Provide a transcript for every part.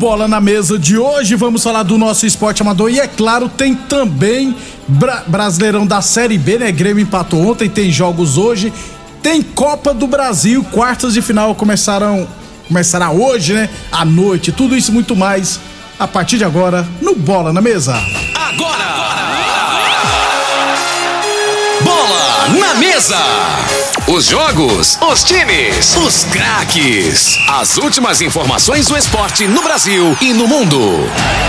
Bola na Mesa de hoje, vamos falar do nosso esporte amador e, é claro, tem também Bra Brasileirão da Série B, né? Grêmio empatou ontem, tem jogos hoje. Tem Copa do Brasil, quartas de final começaram começará hoje, né? À noite, tudo isso muito mais a partir de agora no Bola na Mesa. Agora! Bola na Mesa! Os jogos, os times, os craques. As últimas informações do esporte no Brasil e no mundo.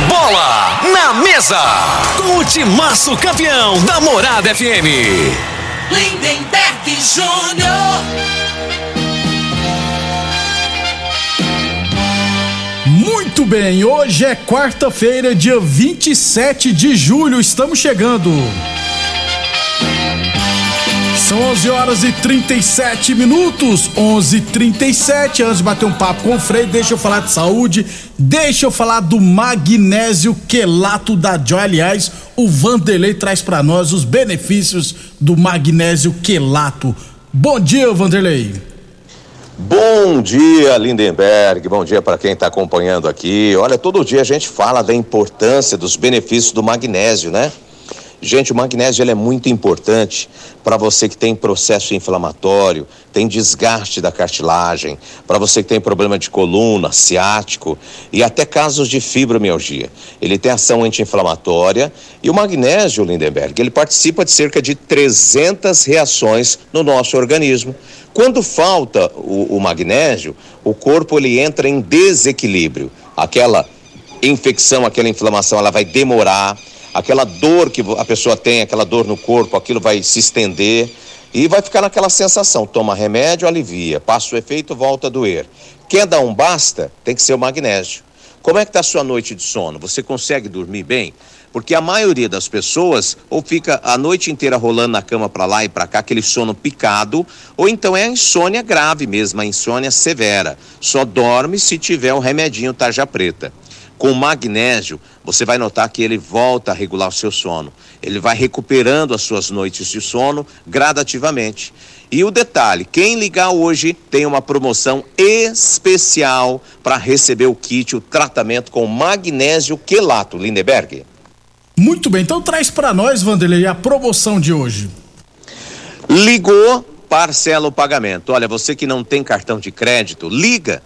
Bola na Mesa! Com o timaço campeão da Morada FM. Lindenberg Júnior. Muito bem, hoje é quarta-feira, dia 27 de julho, estamos chegando. São 11 horas e 37 minutos, 11 e 37 Antes de bater um papo com o Frei, deixa eu falar de saúde, deixa eu falar do magnésio quelato da Joy. Aliás, o Vanderlei traz para nós os benefícios do magnésio quelato. Bom dia, Vanderlei. Bom dia, Lindenberg. Bom dia para quem está acompanhando aqui. Olha, todo dia a gente fala da importância dos benefícios do magnésio, né? Gente, o magnésio é muito importante para você que tem processo inflamatório, tem desgaste da cartilagem, para você que tem problema de coluna, ciático e até casos de fibromialgia. Ele tem ação anti-inflamatória e o magnésio, Lindenberg, ele participa de cerca de 300 reações no nosso organismo. Quando falta o, o magnésio, o corpo ele entra em desequilíbrio. Aquela infecção, aquela inflamação, ela vai demorar aquela dor que a pessoa tem, aquela dor no corpo, aquilo vai se estender e vai ficar naquela sensação. Toma remédio, alivia, passa o efeito, volta a doer. Quer dar um basta? Tem que ser o magnésio. Como é que está a sua noite de sono? Você consegue dormir bem? Porque a maioria das pessoas ou fica a noite inteira rolando na cama para lá e para cá, aquele sono picado, ou então é a insônia grave mesmo, a insônia severa. Só dorme se tiver um remedinho tarja preta. Com magnésio, você vai notar que ele volta a regular o seu sono. Ele vai recuperando as suas noites de sono gradativamente. E o detalhe: quem ligar hoje tem uma promoção especial para receber o kit, o tratamento com magnésio quelato. Lindeberg. Muito bem, então traz para nós, Vanderlei, a promoção de hoje. Ligou, parcela o pagamento. Olha, você que não tem cartão de crédito, liga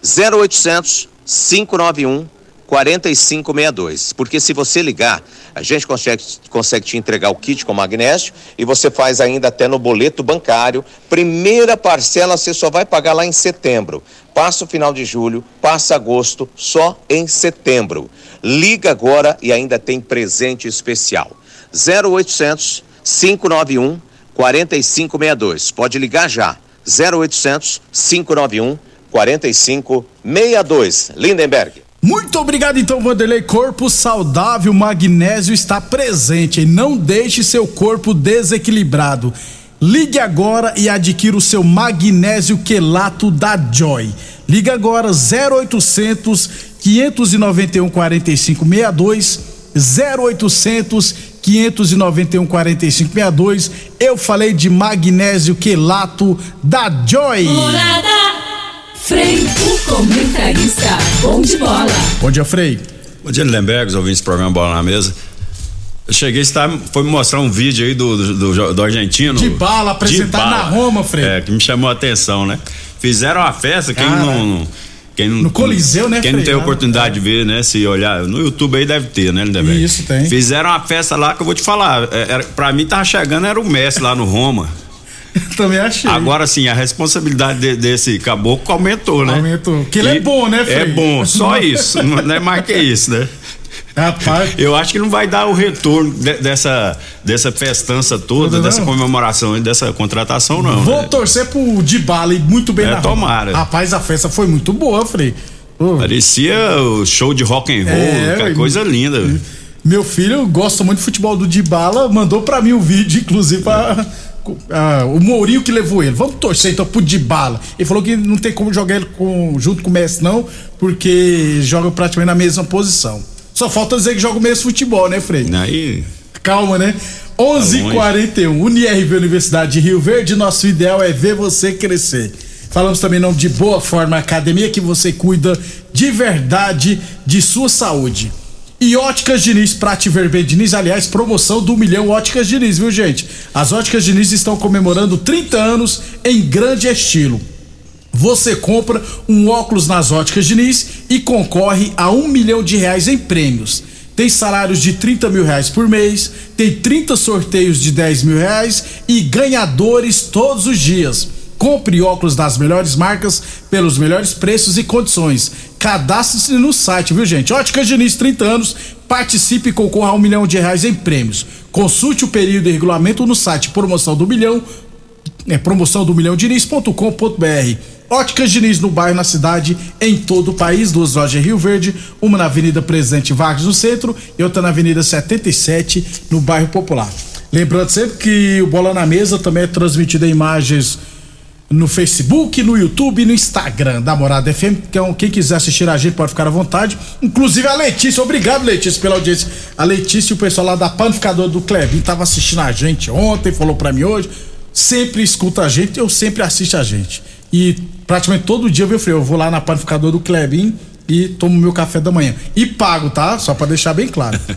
0800 591 4562. Porque se você ligar, a gente consegue, consegue te entregar o kit com magnésio e você faz ainda até no boleto bancário. Primeira parcela você só vai pagar lá em setembro. Passa o final de julho, passa agosto, só em setembro. Liga agora e ainda tem presente especial. 0800 591 4562. Pode ligar já. 0800 591 4562. Lindenberg. Muito obrigado então, Vanderlei. Corpo saudável, magnésio está presente. Não deixe seu corpo desequilibrado. Ligue agora e adquira o seu magnésio quelato da Joy. Ligue agora 0800 591 4562 0800 591 4562. Eu falei de magnésio quelato da Joy. Morada. Frei, o comentarista. Bom de bola. Bom dia, Frei. Bom dia, Lindenberg, os ouvintes do programa Bola na Mesa. Eu cheguei, você tá, foi me mostrar um vídeo aí do, do, do, do argentino. De bala, apresentado na Roma, Frei. É, que me chamou a atenção, né? Fizeram uma festa, quem Cara, não. não- Quem não, no Coliseu, né, Quem não Frei? tem Lá, oportunidade de ver, né? Se olhar. No YouTube aí deve ter, né, Lindenberg? Isso, tem. Fizeram uma festa lá que eu vou te falar. é, Era, pra mim tava chegando, era o Messi lá no Roma. Também achei. Agora sim, a responsabilidade de- desse caboclo aumentou, né? Aumentou. Que ele é E- bom, né, Frei? É bom, só isso. não é mais que isso, né? Rapaz, Eu acho que não vai dar o retorno de- dessa, dessa festança toda, Não, dessa não. comemoração e dessa contratação, não. vou né? torcer pro Dybala e muito bem É, na tomara. Rapaz, a festa foi muito boa, Frei. Ô, Parecia o show de rock and roll, É, coisa linda. Meu filho gosta muito de futebol do Dybala, mandou pra mim o vídeo, inclusive, pra, ah, o Mourinho que levou ele. Vamos torcer então pro Dybala. Ele falou que não tem como jogar ele com- junto com o Messi, não, porque joga praticamente na mesma posição. Só falta dizer que joga o mesmo futebol, né, Frei? Aí, Calma, né? 11:41 UniRV Universidade de Rio Verde. Nosso ideal é ver você crescer. Falamos também nome de Boa Forma Academia, que você cuida de verdade de sua saúde. E Óticas Diniz, Prate Vermelho Diniz, aliás, promoção do Milhão Óticas Diniz, viu gente? As Óticas Diniz estão comemorando 30 anos em grande estilo. Você compra um óculos nas óticas Diniz e concorre a um milhão de reais em prêmios. Tem salários de 30 mil reais por mês, tem 30 sorteios de 10 mil reais e ganhadores todos os dias. Compre óculos das melhores marcas pelos melhores preços e condições. Cadastre-se no site, viu gente? Óticas Diniz, 30 anos. Participe e concorra a um milhão de reais em prêmios. Consulte o período e regulamento no site Promoção do Milhão é promoção do milhão diniz.com.br. Óticas Diniz no bairro, na cidade, em todo o país. Duas lojas em Rio Verde, uma na Avenida Presidente Vargas no centro e outra na Avenida 77 no bairro Popular. Lembrando sempre que o Bola na Mesa também é transmitido em imagens no Facebook, no YouTube e no Instagram da Morada FM. Então, quem quiser assistir a gente pode ficar à vontade. Inclusive a Letícia, obrigado Letícia pela audiência. A Letícia e o pessoal lá da Panificadora do Klebin tava assistindo a gente ontem, falou pra mim hoje. Sempre escuta a gente, eu sempre assisto a gente. E praticamente todo dia, viu, Freio? Eu vou lá na Panificadora do Klebin e tomo meu café da manhã. E pago, tá? Só pra deixar bem claro.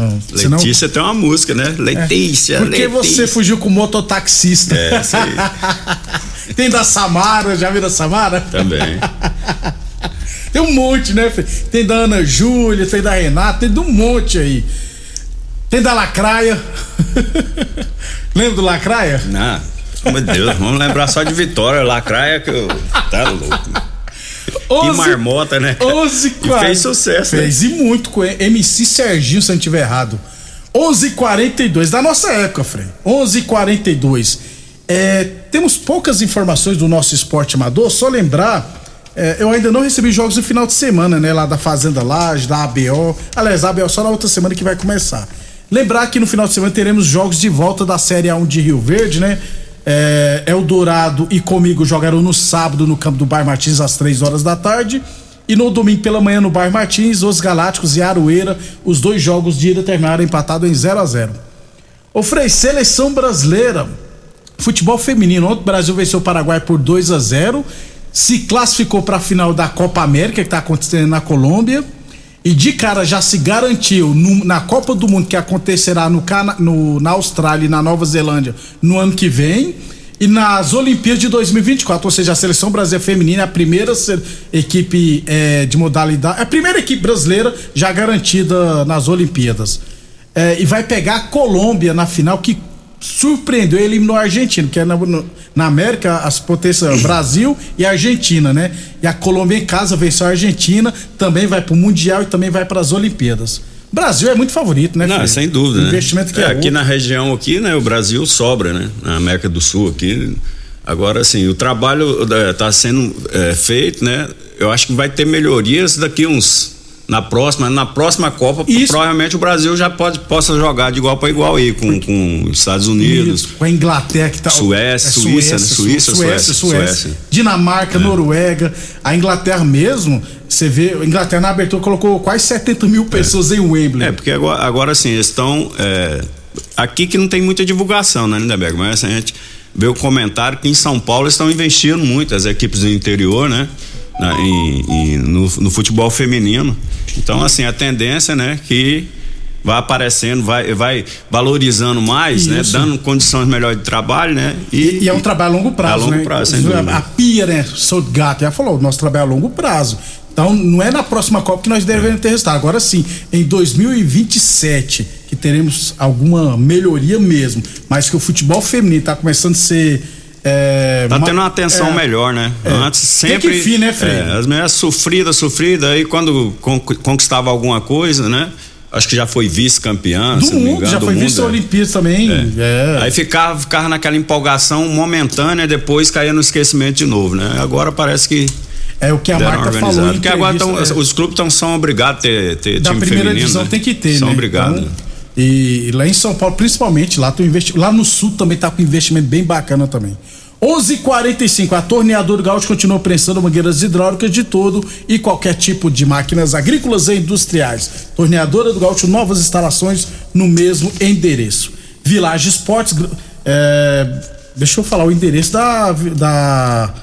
Ah, senão- Letícia tem uma música, né? Letícia, Por que Letícia. você fugiu com o mototaxista? É, isso aí. Tem da Samara, já viu da Samara? Também. Tem um monte, né? Tem da Ana Júlia, tem da Renata, tem de um monte aí. Tem da Lacraia. Lembra do Lacraia? Não, meu Deus, vamos lembrar só de Vitória, Lacraia, que eu. Tá louco. Que marmota, né? 11 E fez sucesso, né? Fez e muito com MC Serginho, se eu não estiver errado. 11:42 da nossa época, Frei. 11:42. É, temos poucas informações do nosso esporte amador. Só lembrar, é, eu ainda não recebi jogos no final de semana, né? Lá da Fazenda Laje, da ABO. Aliás, a ABO só na outra semana que vai começar. Lembrar que no final de semana teremos jogos de volta da Série A1 de Rio Verde, né? É, Eldorado e comigo jogarão no sábado no campo do Bar Martins às 3 horas da tarde. E no domingo pela manhã no Bar Martins, os Galácticos e Aroeira, os dois jogos de ida terminaram empatados em 0 a 0 Ô Frei, seleção brasileira, futebol feminino. Ontem o Brasil venceu o Paraguai por 2 a 0 se classificou para a final da Copa América, que está acontecendo na Colômbia. E de cara já se garantiu no- na Copa do Mundo que acontecerá no, no- na Austrália e na Nova Zelândia no ano que vem. E nas Olimpíadas de 2024, ou seja, a seleção brasileira feminina é a primeira equipe eh, de modalidade, é a primeira equipe brasileira já garantida nas Olimpíadas. É, e vai pegar a Colômbia na final, que surpreendeu e eliminou a Argentina, que é na, na América as potências Brasil e Argentina, né? E a Colômbia em casa venceu a Argentina, também vai pro Mundial e também vai para as Olimpíadas. Brasil é muito favorito, né? Não, sem dúvida. O né? investimento que é, é, aqui na região aqui, né, o Brasil sobra, né? Na América do Sul aqui. Agora, assim, o trabalho está sendo é, feito, né? Eu acho que vai ter melhorias daqui uns na próxima, na próxima Copa, Isso. provavelmente o Brasil já pode, possa jogar de igual para igual aí com, com os Estados Unidos. Com a Inglaterra que tá. Suécia, é Suíça, né? Suíça, Suécia, Suécia, Suécia, Suécia. Dinamarca, Noruega. A Inglaterra mesmo, você vê, a Inglaterra na abertura colocou quase 70 mil pessoas em Wembley. É, porque agora, agora assim, eles estão. é, aqui que não tem muita divulgação, né, Lindeberg? Mas a gente vê o comentário que em São Paulo estão investindo muito, as equipes do interior, né? Na- em- em- no, no futebol feminino. Então, assim, a tendência, né, que vai aparecendo, vai, vai valorizando mais, né? Isso. Dando condições melhores de trabalho, né? E, e é um trabalho a longo prazo, a longo né? prazo, sem dúvida. a Pia, né? Soldgato já falou, nosso trabalho é a longo prazo. Então, não é na próxima Copa que nós devemos ter resultado. Agora sim, em 2027, que teremos alguma melhoria mesmo, mas que o futebol feminino está começando a ser. É, Tá tendo uma atenção é, melhor, né? é. Antes Tem sempre. que fim, né, Frei? é, as mulheres sofridas, sofridas, aí quando con- conquistava alguma coisa, né? Acho que já foi vice-campeã, Do mundo, engano, já do foi visto é. Também. É. Aí ficava, ficava naquela empolgação momentânea, depois caía no esquecimento de novo, né? Agora parece que. É o que a organizado. falou. Porque agora entrevista, tão- é. os clubes tão, são obrigados a ter, ter da time primeira feminino. divisão né? tem que ter, São né? obrigados. Então, e lá em São Paulo, principalmente, lá tem investi... lá no sul também tá com investimento bem bacana também. 11:45 a torneadora Gaúcho continua prensando mangueiras hidráulicas de todo e qualquer tipo de máquinas agrícolas e industriais. Torneadora do Gaúcho, novas instalações no mesmo endereço. Village Esportes, é, deixa eu falar o endereço da, da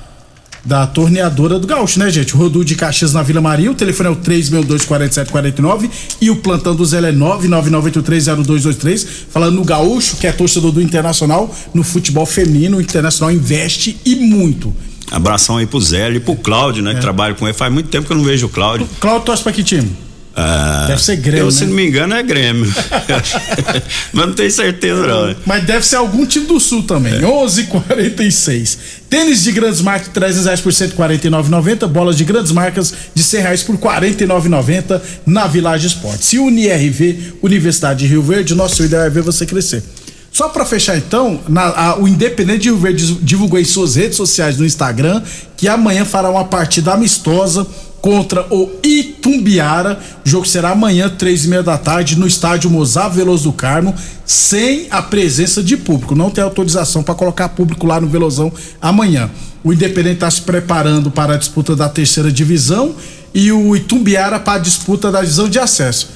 da torneadora do Gaúcho, né, gente? Rodu de Caxias na Vila Maria, o telefone é o 3624749 e o plantão do Zé é 999830223. Falando no Gaúcho, que é torcedor do Internacional, no futebol feminino, o Internacional investe e muito. Abração aí pro Zé e pro Cláudio, É. né? Que trabalha com ele. Faz muito tempo que eu não vejo o Cláudio. Cláudio torce pra que time? Ah, Deve ser Grêmio, Eu, né? se não me engano, é Grêmio. Mas não tenho certeza, não. né? Mas deve ser algum time do Sul também. 11:46. Tênis de grandes marcas, 300 reais por 149,90. Bolas de grandes marcas de 100 reais por 49,90 na Village Esportes. E UniRV, Universidade de Rio Verde, nosso ideal é ver você crescer. Só pra fechar então, na- a- o Independente de Rio Verde divulgou em suas redes sociais no Instagram que amanhã fará uma partida amistosa contra o Itumbiara. O jogo será amanhã, três e meia da tarde, no estádio Mozar Veloso do Carmo, sem a presença de público. Não tem autorização para colocar público lá no Velozão amanhã. O Independente está se preparando para a disputa da terceira divisão e o Itumbiara para a disputa da divisão de acesso.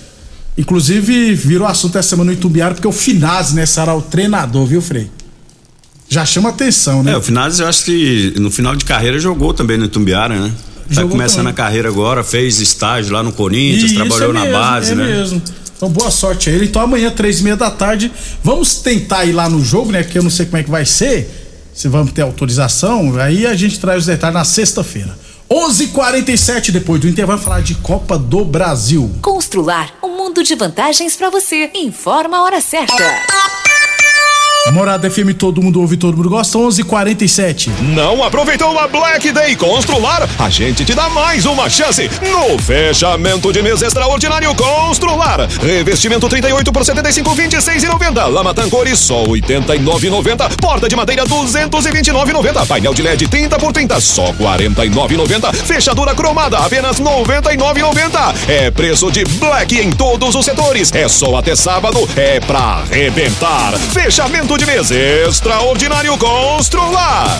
Inclusive, virou assunto essa semana no Itumbiara, porque o Finazzi, né, será o treinador, viu, Frei? Já chama atenção, né? É, o Finazzi, eu acho que no final de carreira jogou também no Itumbiara, né? Tá Jogou começando também. a carreira agora, fez estágio lá no Corinthians, Isso, trabalhou é na mesmo, base, é né? mesmo. Então, boa sorte a ele. Então, amanhã, três e meia da tarde, vamos tentar ir lá no jogo, né? Porque eu não sei como é que vai ser, se vamos ter autorização. Aí a gente traz os detalhes na sexta-feira. 11:47 depois do intervalo, falar de Copa do Brasil. Constrular um mundo de vantagens para você. Informa a hora certa. Morada FM, todo mundo ouve, todo mundo gosta. 11:47. Não aproveitou a Black Day Constrular? A gente te dá mais uma chance no fechamento de mês extraordinário Constrular. Revestimento 38 por 75, 26,90. Lama Tancori só 89,90. Porta de madeira 229,90. Painel de LED 30 por 30 só 49,90. Fechadura cromada apenas 99,90. É preço de Black em todos os setores. É só até sábado. É pra arrebentar. Fechamento de mês extraordinário Constrular.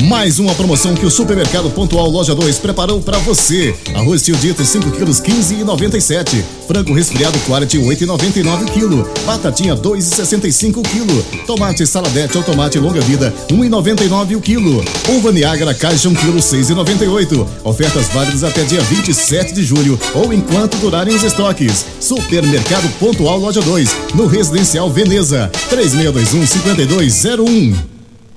Mais uma promoção que o Supermercado Pontual Loja 2 preparou para você. Arroz tio dito 5 quilos 15,97. Frango resfriado quality 8,99 quilo. Batatinha 2,65 quilo. Tomate saladete ou tomate longa vida 1,99 o quilo. Uva Niágara caixa 1 quilo 6,98. Ofertas válidas até dia 27 de julho ou enquanto durarem os estoques. Supermercado Pontual Loja 2 no Residencial Veneza 3621 5201.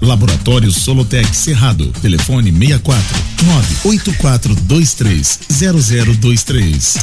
Laboratório Solotec Cerrado. Telefone 64 98423 0023.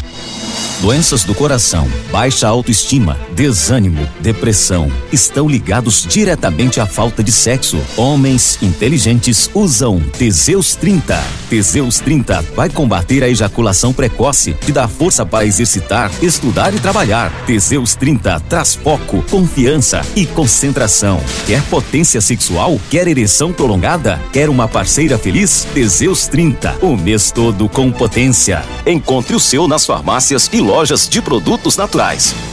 Doenças do coração, baixa autoestima, desânimo, depressão estão ligados diretamente à falta de sexo. Homens inteligentes usam Teseus 30. Teseus 30 vai combater a ejaculação precoce, te dá força para exercitar, estudar e trabalhar. Teseus 30 traz foco, confiança e concentração. Quer potência sexual? Quer ereção prolongada? Quer uma parceira feliz? Teseus 30, o mês todo com potência. Encontre o seu nas farmácias e lojas de produtos naturais.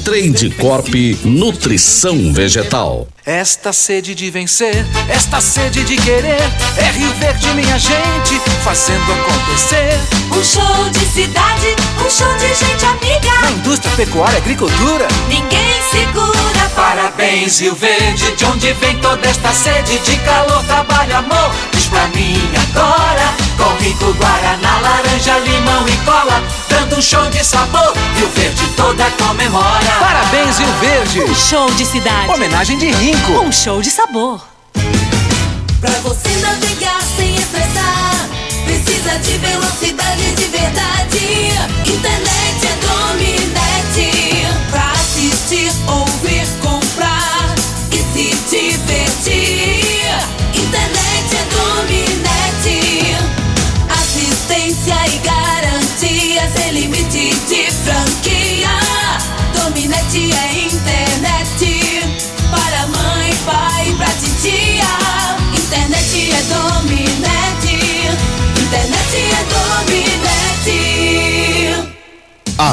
Trade Corp Nutrição Vegetal. Esta sede de vencer, esta sede de querer, é Rio Verde, minha gente, fazendo acontecer. Um show de cidade, um show de gente amiga. Na indústria, pecuária, agricultura, ninguém segura. Parabéns, Rio Verde, de onde vem toda esta sede de calor, trabalho, amor. Pra mim agora, com rico Guaraná, laranja, limão e cola, dando um show de sabor. Rio Verde toda comemora. Parabéns, Rio Verde. Um show de cidade. Homenagem de Rinco. Um show de sabor. Pra você navegar sem estressar, precisa de velocidade de verdade. Internet é Dominete. Pra assistir, ouvir,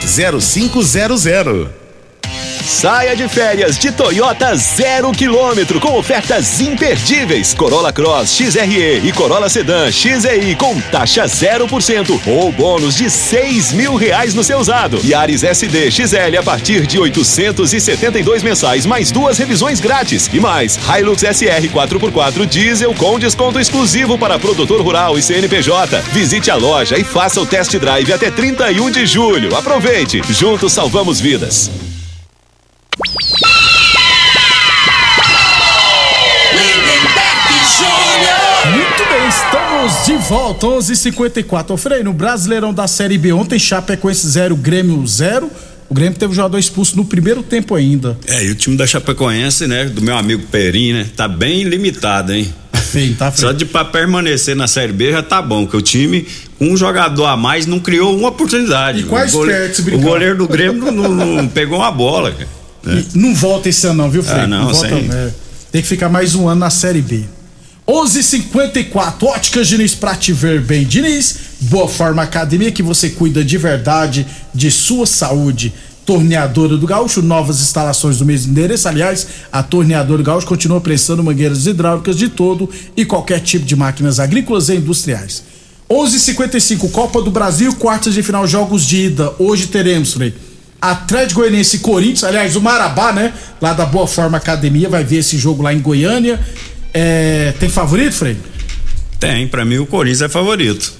0500. Saia de férias de Toyota zero quilômetro com ofertas imperdíveis. Corolla Cross XRE e Corolla Sedan XEI com taxa 0% ou bônus de seis mil reais no seu usado. Yaris SD XL a partir de 872 mensais mais duas revisões grátis e mais Hilux SR 4x4 diesel com desconto exclusivo para produtor rural e CNPJ. Visite a loja e faça o test drive até 31 de julho. Aproveite. Juntos salvamos vidas. De volta, 11:54. h 54 Ô, Frei, no Brasileirão da Série B ontem, Chapecoense 0, Grêmio 0. O Grêmio teve o jogador expulso no primeiro tempo ainda. É, e o time da Chapecoense, né, do meu amigo Perim, né, tá bem limitado, hein? Tá feio, tá feio. Só de pra permanecer na Série B já tá bom, que o time, um jogador a mais, não criou uma oportunidade. E quais o, goleiro, o goleiro do Grêmio não, não- não pegou uma bola, cara. né? Não volta esse ano, não, viu, Frei? Ah, não, volta, sem- é. Tem que ficar mais um ano na Série B. 11:54 Óticas Diniz pra te ver bem. Diniz, Boa Forma Academia, que você cuida de verdade de sua saúde. Torneadora do Gaúcho, novas instalações do mesmo endereço. Aliás, a Torneadora do Gaúcho continua prestando mangueiras hidráulicas de todo e qualquer tipo de máquinas agrícolas e industriais. 11:55 Copa do Brasil, quartas de final, jogos de ida. Hoje teremos, Frei. Atlético Goianiense e Corinthians, aliás, o Marabá, né? Lá da Boa Forma Academia, vai ver esse jogo lá em Goiânia. É, tem favorito, Frei? Tem, pra mim o Corinthians é favorito.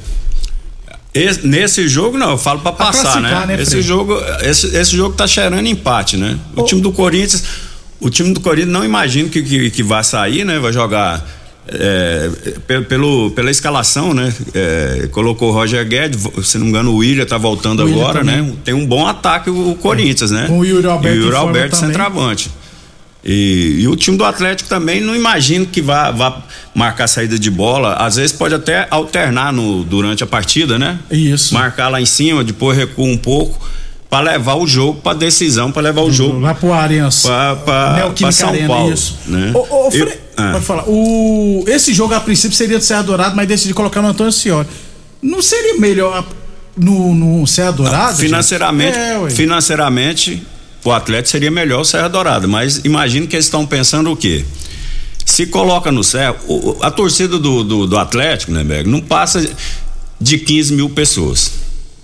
Esse- nesse jogo não, eu falo pra Pra passar, né? né, esse jogo, esse, esse jogo tá cheirando empate, né? O time do Corinthians, o time do Corinthians não imagino que, que, que vai sair, né? Vai jogar é, pelo, pela escalação, né? É, colocou o Roger Guedes, se não me engano o William tá voltando O William agora, também. né? Tem um bom ataque o, o Corinthians, né? Com o Yuri Alberto E o Yuri Alberto também. E, e o time do Atlético também não imagino que vá, vá marcar saída de bola. Às vezes pode até alternar no, durante a partida, né? Isso. Marcar lá em cima, depois recua um pouco para levar o jogo para decisão, para levar o jogo Lá pro Arians. para São Arena, Paulo. isso. Né? Ô, ô, Frei, Eu- ah. pode falar. O, esse jogo, a princípio, seria de Serra Dourado, mas decidi colocar no Antônio Senhora. Não seria melhor no, no Serra Dourado? financeiramente, É, financeiramente, o Atlético seria melhor o Serra Dourada, mas imagino que eles estão pensando o quê? Se coloca no Serra, o- a torcida do, do, do Atlético, né, Berg, não passa de 15 mil pessoas,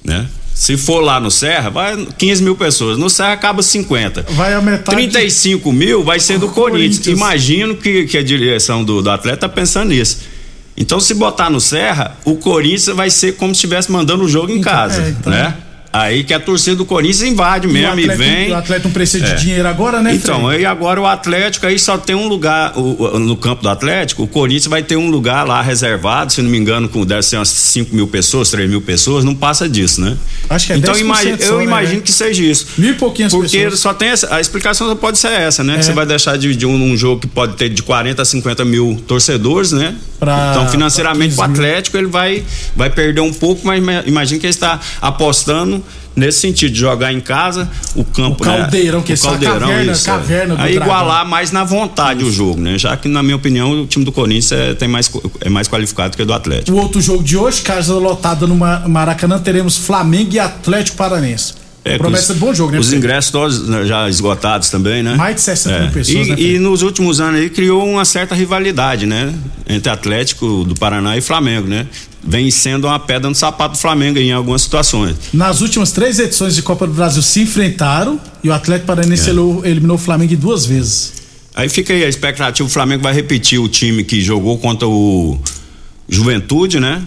né? Se for lá no Serra, vai 15 mil pessoas. No Serra acaba 50. Vai aumentar. 35 mil vai ser do Corinthians. Corinthians. Imagino que, que a direção do, do atleta tá pensando nisso. Então, se botar no Serra, o Corinthians vai ser como se estivesse mandando o jogo em casa, é, então. né? Aí que a torcida do Corinthians invade E mesmo e, Atlético- vem. O Atlético não precisa É. de dinheiro agora, né, Então, Frei? aí agora o Atlético aí só tem um lugar o- no campo do Atlético, o Corinthians vai ter um lugar lá reservado, se não me engano, com deve ser umas 5 mil pessoas, 3 mil pessoas, não passa disso, né? Acho que é então 10% imagi- só, eu né, imagino né? que seja isso. Mil e pouquinhas Porque pessoas. só tem essa, a explicação só pode ser essa, né? É. Que você vai deixar de, de um, um jogo que pode ter de 40 a 50 mil torcedores, né? Pra- então, financeiramente, o pra 15 mil. Atlético ele vai, vai perder um pouco, mas ima- imagino que ele está apostando nesse sentido, jogar em casa, o campo. O caldeirão, né? que é o essa caldeirão, caverna- isso, caverna é. do Aí dragão. igualar mais na vontade o jogo, né? Já que, na minha opinião, o time do Corinthians é, tem mais, é mais qualificado que o do Atlético. O outro jogo de hoje, casa lotada no Ma- Maracanã, teremos Flamengo e Atlético Paranense. É, Promessa de bom jogo, né? Os ingressos todos né, já esgotados também, né? Mais de 60 mil pessoas, E, né, e nos últimos anos aí criou uma certa rivalidade, né? Entre Atlético do Paraná e Flamengo, né? Vem sendo uma pedra no sapato do Flamengo em algumas situações. Nas últimas três edições de Copa do Brasil se enfrentaram e o Atlético Paranense É. eliminou- o Flamengo duas vezes. Aí fica aí a expectativa, o Flamengo vai repetir o time que jogou contra o Juventude, né?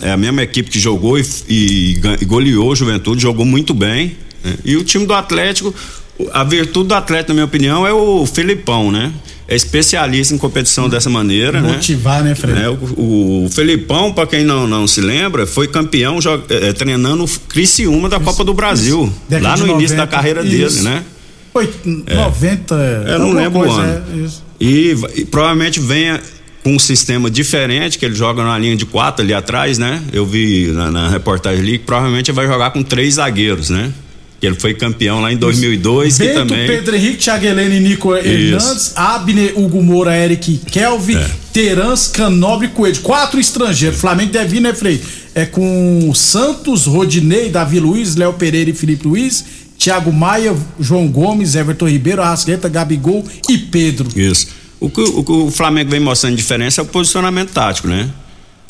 É a mesma equipe que jogou e, e e goleou o Juventude, jogou muito bem. né? E o time do Atlético, a virtude do Atlético, na minha opinião, é o Felipão, né? É especialista em competição dessa maneira, né? Motivar, né, Fred? Né, O, o Felipão, para quem não, não se lembra, foi campeão jo- eh, treinando o Criciúma da Copa do Brasil, Década lá no início 90, da carreira isso. dele, né? Foi 90. Eu não lembro o ano. é, isso. E, e provavelmente venha com um sistema diferente, que ele joga na linha de quatro ali atrás, né? Eu vi na, na reportagem ali que provavelmente vai jogar com três zagueiros, né? Que ele foi campeão lá em 2002, que Bento, também. Pedro Henrique, Thiago Helene e Nico Hernandes, Abner, Hugo Moura, Eric Kelvin, É. Terans, Canobre e Coelho. Quatro estrangeiros. Flamengo deve vir, né, Frei? É com Santos, Rodinei, Davi Luiz, Léo Pereira e Felipe Luiz, Thiago Maia, João Gomes, Everton Ribeiro, Arrasqueta, Gabigol e Pedro. Isso. O que o, que o Flamengo vem mostrando de diferença é o posicionamento tático, né?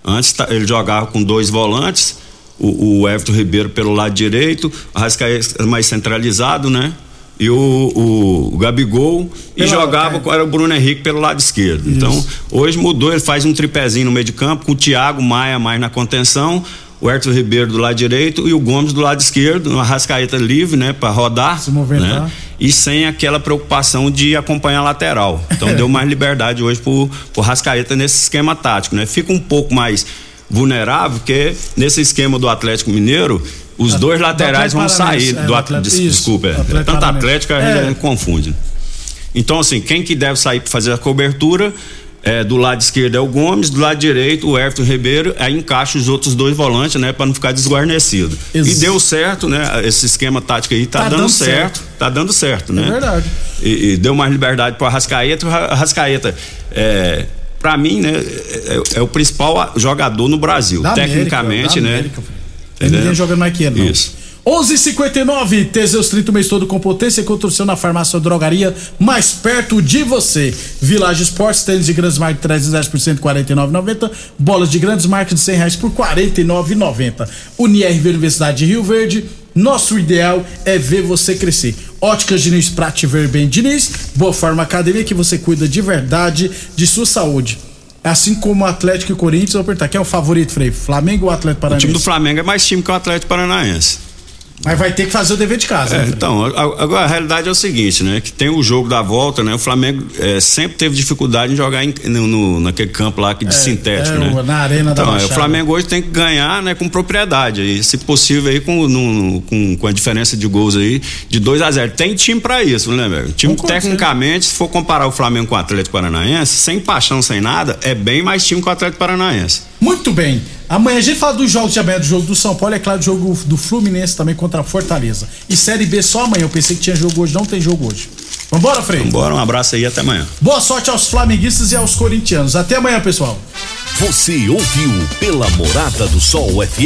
Antes ele jogava com dois volantes, o, o Everton Ribeiro pelo lado direito, o Arrascaeta mais centralizado, né? E o, o Gabigol e jogava com era o Bruno Henrique pelo lado esquerdo. Então, hoje mudou, ele faz um tripézinho no meio de campo, com o Thiago Maia mais na contenção, o Everton Ribeiro do lado direito e o Gomes do lado esquerdo, o Arrascaeta livre, né, para rodar, Se movimentar. né? E sem aquela preocupação de acompanhar a lateral. Então deu mais liberdade hoje pro, pro Rascaeta nesse esquema tático, né? Fica um pouco mais vulnerável, porque nesse esquema do Atlético Mineiro, os dois laterais vão sair do Atlético. Desculpa, é, tanto Atlético a gente é. confunde. Então, assim, quem que deve sair para fazer a cobertura? É, do lado esquerdo é o Gomes, do lado direito o Everton Ribeiro, aí encaixa os outros dois volantes, né, para não ficar desguarnecido. E deu certo, né? Esse esquema tático aí tá, tá dando, dando certo, certo, tá dando certo, né? É verdade. E, e deu mais liberdade para Arrascaeta, o Arrascaeta é, para mim, né, é, é, o principal jogador no Brasil, da tecnicamente, América, né? América, Tem ninguém jogando mais que ele, não. Isso. 11:59 Teseus 30 o mês todo com potência encontra o seu na farmácia ou drogaria mais perto de você. Village Esportes, tênis de grandes marcas de 310 por 149,90. Bolas de grandes marcas de 100 reais por 49,90. Unirv Universidade de Rio Verde. Nosso ideal é ver você crescer. Óticas Diniz pra te ver bem, Diniz. Boa Forma Academia que você cuida de verdade de sua saúde. Assim como o Atlético e o Corinthians, eu vou apertar. Quem é o favorito, Frei? Flamengo ou Atlético Paranaense? O time do Flamengo é mais time que o Atlético Paranaense. Mas vai ter que fazer o dever de casa. É, né? então, agora a realidade é o seguinte, né? Que tem o jogo da volta, né? O Flamengo é, sempre teve dificuldade em jogar em, no, no, naquele campo lá de é, sintético, é, né? Na arena então, da Baixada. O Flamengo hoje tem que ganhar, né? Com propriedade, e se possível aí com, no, com, com a diferença de gols aí de 2 a 0 Tem time para isso, né, velho? Time tecnicamente, se for comparar o Flamengo com o Atlético Paranaense, sem paixão, sem nada, é bem mais time que o Atlético Paranaense. Muito bem. Amanhã a gente fala dos jogos de amanhã, do jogo do São Paulo, é claro, do jogo do Fluminense também contra a Fortaleza. E Série B só amanhã. Eu pensei que tinha jogo hoje, não tem jogo hoje. Vambora, Frei? Vambora, um abraço aí até amanhã. Boa sorte aos flamenguistas e aos corintianos. Até amanhã, pessoal. Você ouviu pela Morada do Sol FM.